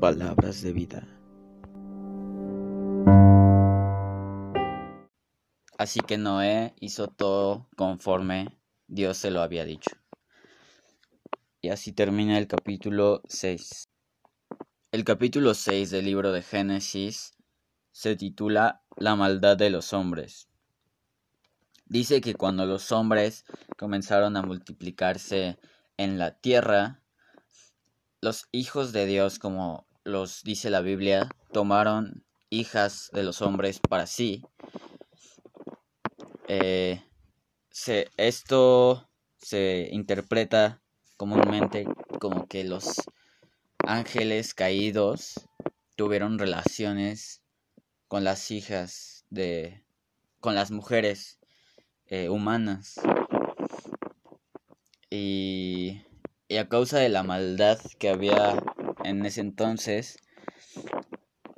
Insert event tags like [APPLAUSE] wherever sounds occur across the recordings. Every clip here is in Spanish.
Palabras de vida. Así que Noé hizo todo conforme Dios se lo había dicho. Y así termina el capítulo 6. El capítulo 6 del libro de Génesis se titula La maldad de los hombres. Dice que cuando los hombres comenzaron a multiplicarse en la tierra, los hijos de Dios, como los dice la Biblia, tomaron hijas de los hombres para sí. Eh, esto se interpreta comúnmente como que los ángeles caídos tuvieron relaciones con las hijas de con las mujeres eh, humanas y, y a causa de la maldad que había en ese entonces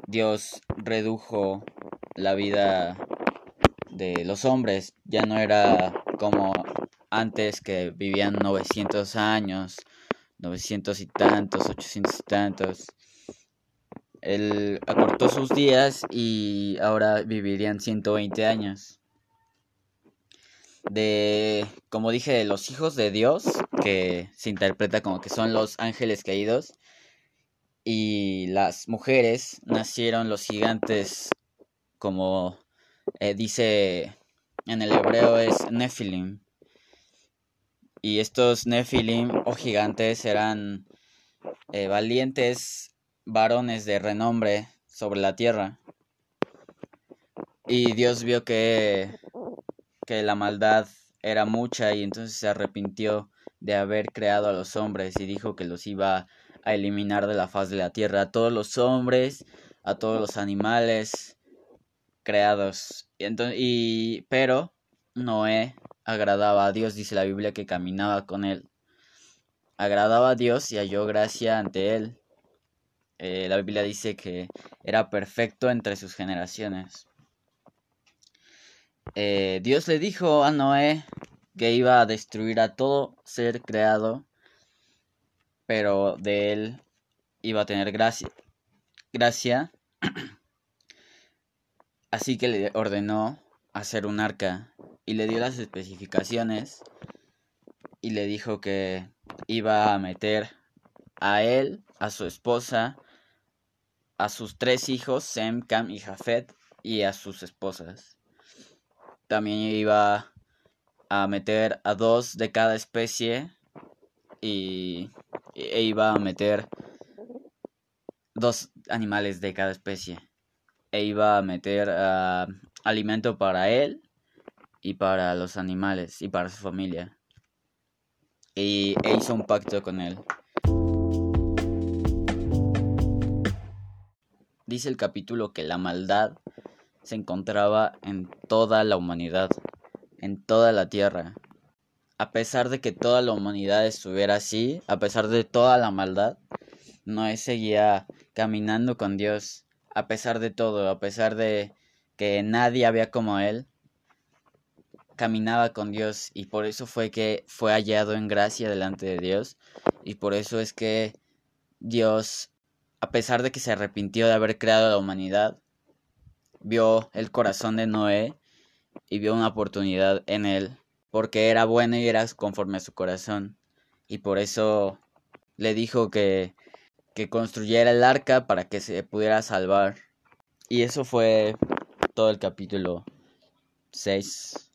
Dios redujo la vida de los hombres ya no era como antes que vivían 900 años, 900 y tantos, 800 y tantos. Él acortó sus días y ahora vivirían 120 años. De, como dije, de los hijos de Dios, que se interpreta como que son los ángeles caídos, y las mujeres nacieron los gigantes, como eh, dice en el hebreo es Nephilim. Y estos Nephilim o gigantes eran eh, valientes varones de renombre sobre la tierra. Y Dios vio que, que la maldad era mucha y entonces se arrepintió de haber creado a los hombres y dijo que los iba a eliminar de la faz de la tierra a todos los hombres, a todos los animales creados. Y entonces, y, pero Noé agradaba a Dios, dice la Biblia que caminaba con él. Agradaba a Dios y halló gracia ante él. Eh, la Biblia dice que era perfecto entre sus generaciones. Eh, Dios le dijo a Noé que iba a destruir a todo ser creado, pero de él iba a tener gracia. Gracia. [CLEARS THROAT] Así que le ordenó hacer un arca y le dio las especificaciones y le dijo que iba a meter a él, a su esposa, a sus tres hijos, Sem, Cam y Jafet, y a sus esposas. También iba a meter a dos de cada especie y e iba a meter dos animales de cada especie. E iba a meter ah, alimento para él y para los animales y para su familia. Y e hizo un pacto con él. Dice el capítulo que la maldad se encontraba en toda la humanidad, en toda la tierra. A pesar de que toda la humanidad estuviera así, a pesar de toda la maldad, Noé seguía caminando con Dios, a pesar de todo, a pesar de que nadie había como él, caminaba con Dios y por eso fue que fue hallado en gracia delante de Dios y por eso es que Dios, a pesar de que se arrepintió de haber creado la humanidad, vio el corazón de Noé y vio una oportunidad en él porque era bueno y era conforme a su corazón. Y por eso le dijo que, que construyera el arca para que se pudiera salvar. Y eso fue todo el capítulo 6